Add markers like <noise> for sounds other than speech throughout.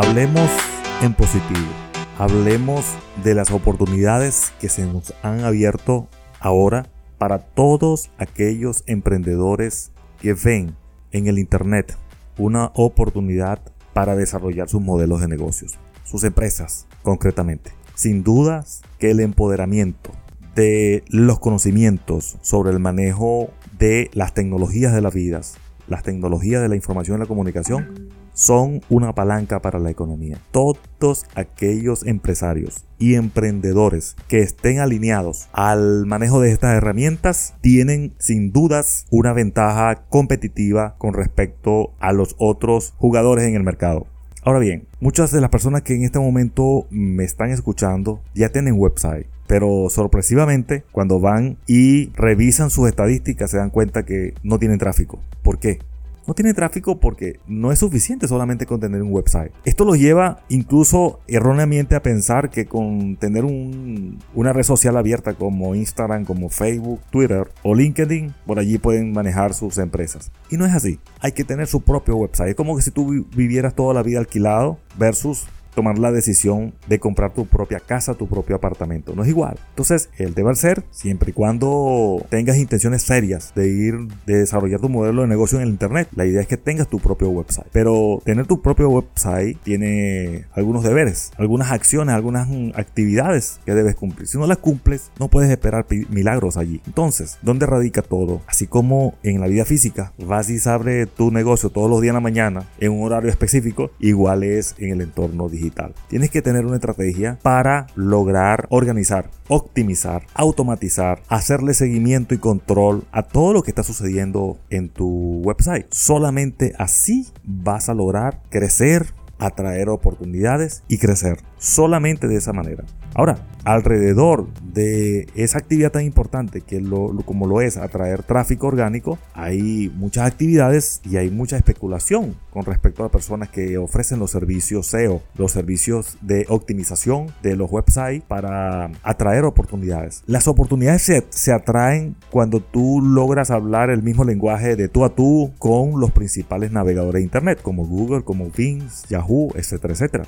Hablemos en positivo. Hablemos de las oportunidades que se nos han abierto ahora para todos aquellos emprendedores que ven en el Internet una oportunidad para desarrollar sus modelos de negocios, sus empresas concretamente. Sin dudas que el empoderamiento de los conocimientos sobre el manejo de las tecnologías de las vidas, las tecnologías de la información y la comunicación, son una palanca para la economía. Todos aquellos empresarios y emprendedores que estén alineados al manejo de estas herramientas tienen sin dudas una ventaja competitiva con respecto a los otros jugadores en el mercado. Ahora bien, muchas de las personas que en este momento me están escuchando ya tienen website. Pero sorpresivamente, cuando van y revisan sus estadísticas, se dan cuenta que no tienen tráfico. ¿Por qué? No tiene tráfico porque no es suficiente solamente con tener un website. Esto los lleva incluso erróneamente a pensar que con tener una red social abierta como Instagram, como Facebook, Twitter o LinkedIn, por allí pueden manejar sus empresas. Y no es así. Hay que tener su propio website. Es como que si tú vivieras toda la vida alquilado versus tomar la decisión de comprar tu propia casa, tu propio apartamento. No es igual. Entonces, el deber ser, siempre y cuando tengas intenciones serias de ir, de desarrollar tu modelo de negocio en el Internet, la idea es que tengas tu propio website. Pero tener tu propio website tiene algunos deberes, algunas acciones, algunas actividades que debes cumplir. Si no las cumples, no puedes esperar milagros allí. Entonces, ¿dónde radica todo? Así como en la vida física, vas y abres tu negocio todos los días en la mañana en un horario específico, igual es en el entorno digital. Tienes que tener una estrategia para lograr organizar, optimizar, automatizar, hacerle seguimiento y control a todo lo que está sucediendo en tu website. Solamente así vas a lograr crecer, atraer oportunidades y crecer. Solamente de esa manera. Ahora, alrededor de esa actividad tan importante que lo, como lo es atraer tráfico orgánico, hay muchas actividades y hay mucha especulación con respecto a personas que ofrecen los servicios SEO, los servicios de optimización de los websites para atraer oportunidades. Las oportunidades se, se atraen cuando tú logras hablar el mismo lenguaje de tú a tú con los principales navegadores de Internet, como Google, como Bing, Yahoo, etcétera, etcétera.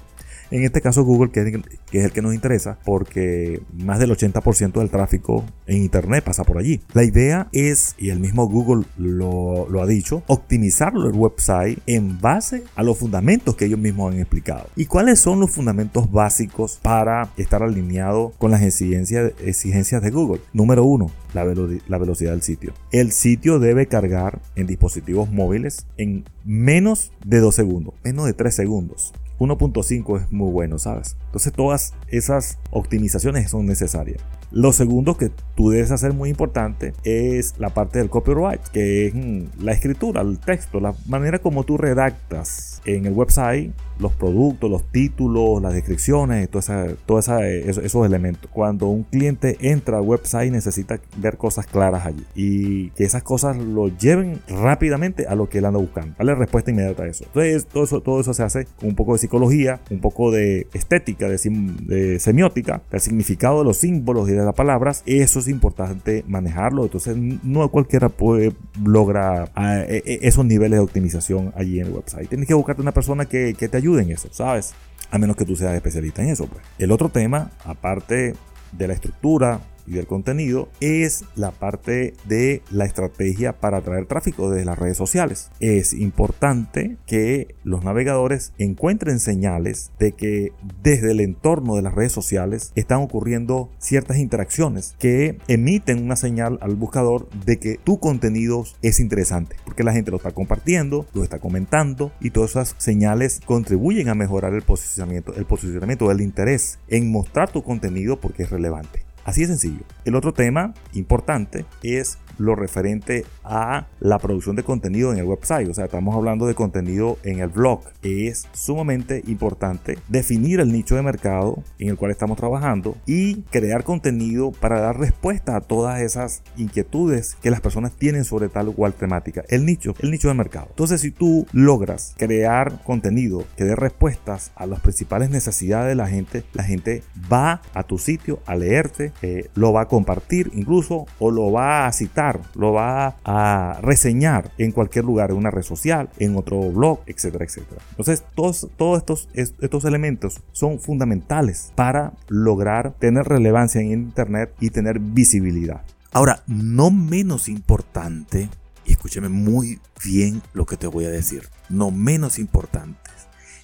En este caso Google, que es, el que nos interesa, porque más del 80% del tráfico en Internet pasa por allí. La idea es, y el mismo Google lo, ha dicho, optimizar el website en base a los fundamentos que ellos mismos han explicado. ¿Y cuáles son los fundamentos básicos para estar alineado con las exigencias, de Google? Número uno, la, la, velocidad del sitio. El sitio debe cargar en dispositivos móviles en menos de 2 segundos, menos de 3 segundos. 1.5 es muy bueno, ¿sabes? Entonces todas esas optimizaciones son necesarias. Lo segundo que tú debes hacer muy importante es la parte del copyright, que es mm, la escritura, el texto, la manera como tú redactas en el website los productos, los títulos, las descripciones, todos esa, esos, elementos. Cuando un cliente entra al website necesita ver cosas claras allí y que esas cosas lo lleven rápidamente a lo que él anda buscando. Darle respuesta inmediata a eso. Entonces todo eso, todo eso se hace con un poco de psicología, un poco de estética, de, de semiótica, del significado de los símbolos y de las palabras. Eso es importante manejarlo. Entonces no cualquiera puede lograr ah, e, e, esos niveles de optimización allí en el website. Tienes que buscarte una persona que, que te ayude en eso, ¿sabes? A menos que tú seas especialista en eso. Pues. El otro tema, aparte de la estructura, y del contenido es la parte de la estrategia para atraer tráfico desde las redes sociales. Es importante que los navegadores encuentren señales de que desde el entorno de las redes sociales están ocurriendo ciertas interacciones que emiten una señal al buscador de que tu contenido es interesante, porque la gente lo está compartiendo, lo está comentando y todas esas señales contribuyen a mejorar el posicionamiento, el posicionamiento del interés en mostrar tu contenido porque es relevante. Así de sencillo. El otro tema importante es lo referente a la producción de contenido en el website. O sea, estamos hablando de contenido en el blog. Es sumamente importante definir el nicho de mercado en el cual estamos trabajando y crear contenido para dar respuesta a todas esas inquietudes que las personas tienen sobre tal o cual temática. El nicho, el nicho de mercado. Entonces, si tú logras crear contenido que dé respuestas a las principales necesidades de la gente, la gente va a tu sitio a leerte, eh, lo va a compartir incluso o lo va a citar lo va a reseñar en cualquier lugar, en una red social, en otro blog, etcétera, etcétera. Entonces, todos, todos estos, estos elementos son fundamentales para lograr tener relevancia en Internet y tener visibilidad. Ahora, no menos importante, y escúcheme muy bien lo que te voy a decir, no menos importante,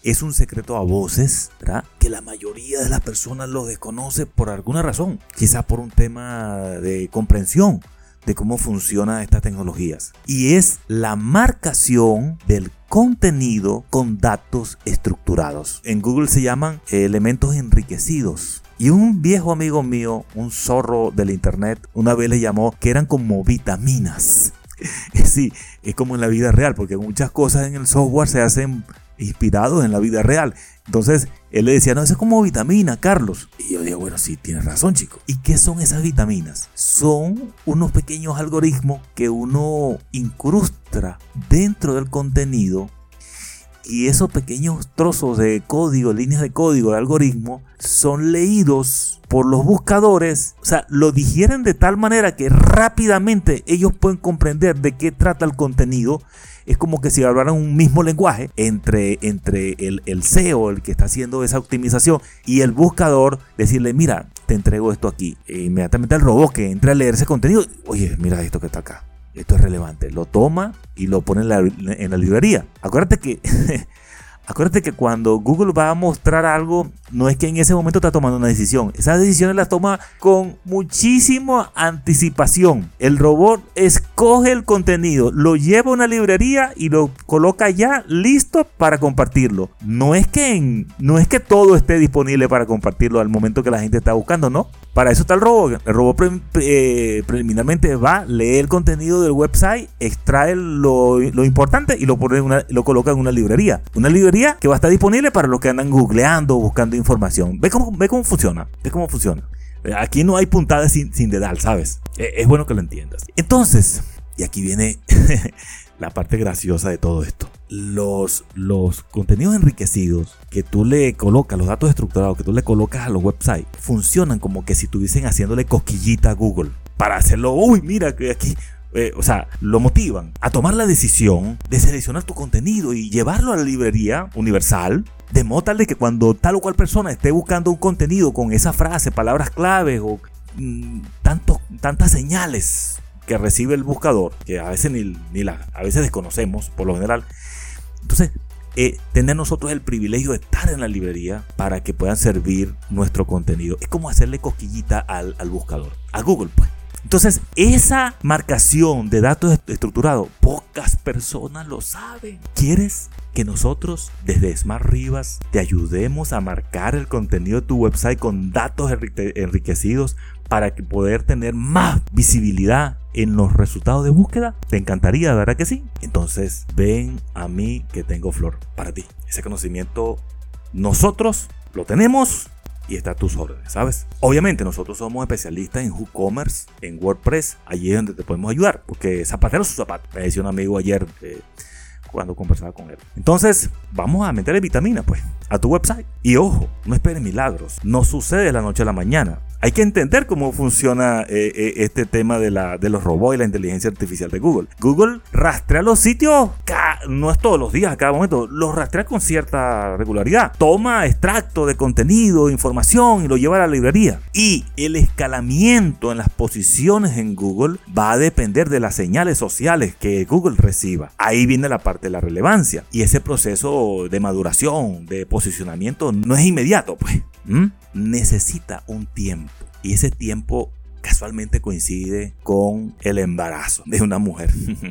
es un secreto a voces. Que la mayoría de las personas lo desconoce por alguna razón, quizá por un tema de comprensión de cómo funcionan estas tecnologías. Y es la marcación del contenido con datos estructurados. En Google se llaman elementos enriquecidos. Y un viejo amigo mío, un zorro del internet, una vez le llamó que eran como vitaminas. <laughs> Sí, es como en la vida real, porque muchas cosas en el software se hacen inspirados en la vida real. Entonces él le decía, no, eso es como vitamina, Carlos. Y yo digo, bueno, sí, tienes razón, chico. ¿Y qué son esas vitaminas? Son unos pequeños algoritmos que uno incrusta dentro del contenido y esos pequeños trozos de código, líneas de código, de algoritmo, son leídos por los buscadores, o sea, lo digieren de tal manera que rápidamente ellos pueden comprender de qué trata el contenido. Es como que si hablaran un mismo lenguaje entre, entre el, el SEO, el que está haciendo esa optimización, y el buscador, decirle, mira, te entrego esto aquí. E inmediatamente el robot que entra a leer ese contenido, oye, mira esto que está acá esto es relevante. Lo toma y lo pone en la, librería. Acuérdate que <laughs> Acuérdate que cuando Google va a mostrar algo, no es que en ese momento está tomando una decisión. Esas decisiones las toma con muchísima anticipación. El robot escoge el contenido, lo lleva a una librería y lo coloca ya listo para compartirlo. No es que, no es que todo esté disponible para compartirlo al momento que la gente está buscando, ¿no? Para eso está el robot. El robot eh, preliminarmente va, lee el contenido del website, extrae lo, importante y lo, pone lo coloca en una librería. Una librería que va a estar disponible para los que andan googleando, buscando información. Ve cómo, ve cómo funciona, ve cómo funciona. Aquí no hay puntadas sin, sin dedal, ¿sabes? E, es bueno que lo entiendas. Entonces, y aquí viene <laughs> la parte graciosa de todo esto. Los, los contenidos enriquecidos que tú le colocas, los datos estructurados que tú le colocas a los websites, funcionan como que si estuviesen haciéndole cosquillita a Google. Para hacerlo, uy, mira que aquí eh, o sea, lo motivan a tomar la decisión de seleccionar tu contenido y llevarlo a la librería universal. De modo tal de que cuando tal o cual persona esté buscando un contenido con esa frase, palabras claves o mm, tantas señales que recibe el buscador, que a veces ni, ni a veces desconocemos por lo general. Entonces, eh, tener nosotros el privilegio de estar en la librería para que puedan servir nuestro contenido. Es como hacerle cosquillita al, al buscador, a Google, pues. Entonces, esa marcación de datos estructurados, pocas personas lo saben. ¿Quieres que nosotros desde Smart Rivas te ayudemos a marcar el contenido de tu website con datos enriquecidos para poder tener más visibilidad en los resultados de búsqueda? ¿Te encantaría, verdad que sí? Entonces, ven a mí que tengo flor para ti. Ese conocimiento nosotros lo tenemos y está a tus órdenes, ¿sabes? Obviamente nosotros somos especialistas en WooCommerce, en WordPress, allí es donde te podemos ayudar, porque zapatero su zapato, me decía un amigo ayer eh, cuando conversaba con él. Entonces, vamos a meterle vitamina, pues, a tu website. Y ojo, no esperes milagros, no sucede de la noche a la mañana hay que entender cómo funciona eh, eh, este tema de, los robots y la inteligencia artificial de Google. Google rastrea los sitios, no es todos los días, a cada momento, los rastrea con cierta regularidad. Toma extracto de contenido, información y lo lleva a la librería. Y el escalamiento en las posiciones en Google va a depender de las señales sociales que Google reciba. Ahí viene la parte de la relevancia. Y ese proceso de maduración, de posicionamiento, no es inmediato, pues. Necesita un tiempo. Y ese tiempo casualmente coincide con el embarazo de una mujer.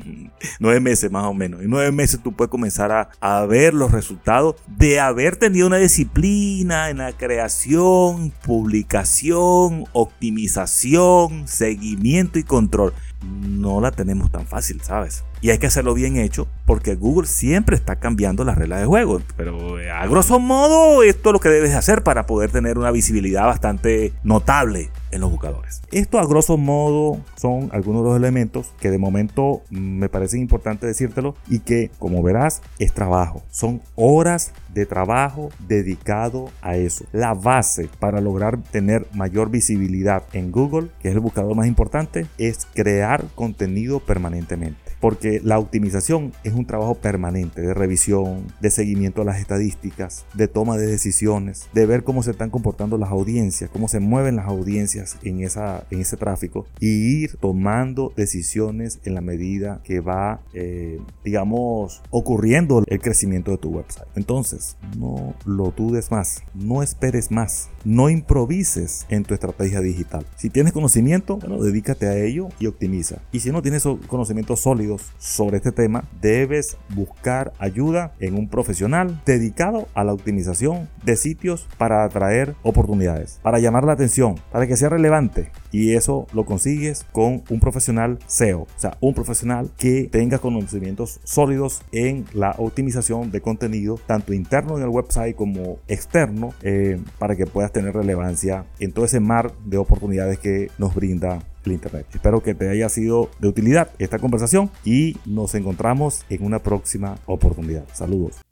<laughs> nueve meses más o menos. Y nueve meses tú puedes comenzar a, a, ver los resultados de haber tenido una disciplina en la creación, publicación, optimización, seguimiento y control. No la tenemos tan fácil, ¿sabes? Y hay que hacerlo bien hecho porque Google siempre está cambiando las reglas de juego. Pero a grosso modo, esto es lo que debes hacer para poder tener una visibilidad bastante notable en los buscadores. Esto a grosso modo son algunos de los elementos que de momento me parecen importantes decírtelo y que como verás es trabajo. Son horas de trabajo dedicado a eso. La base para lograr tener mayor visibilidad en Google, que es el buscador más importante, es crear contenido permanentemente. Porque la optimización es un trabajo permanente de revisión, de seguimiento a las estadísticas, de toma de decisiones, de ver cómo se están comportando las audiencias, cómo se mueven las audiencias en, esa, en ese tráfico y ir tomando decisiones en la medida que va, eh, digamos, ocurriendo el crecimiento de tu website. Entonces, no lo dudes más, no esperes más, no improvises en tu estrategia digital. Si tienes conocimiento, bueno, dedícate a ello y optimiza. Y si no tienes conocimientos sólidos sobre este tema, debes buscar ayuda en un profesional dedicado a la optimización de sitios para atraer oportunidades, para llamar la atención, para que sea relevante. Y eso lo consigues con un profesional SEO, o sea, un profesional que tenga conocimientos sólidos en la optimización de contenido, tanto interno en el website como externo, eh, para que puedas tener relevancia en todo ese mar de oportunidades que nos brinda el Internet. Espero que te haya sido de utilidad esta conversación y nos encontramos en una próxima oportunidad. Saludos.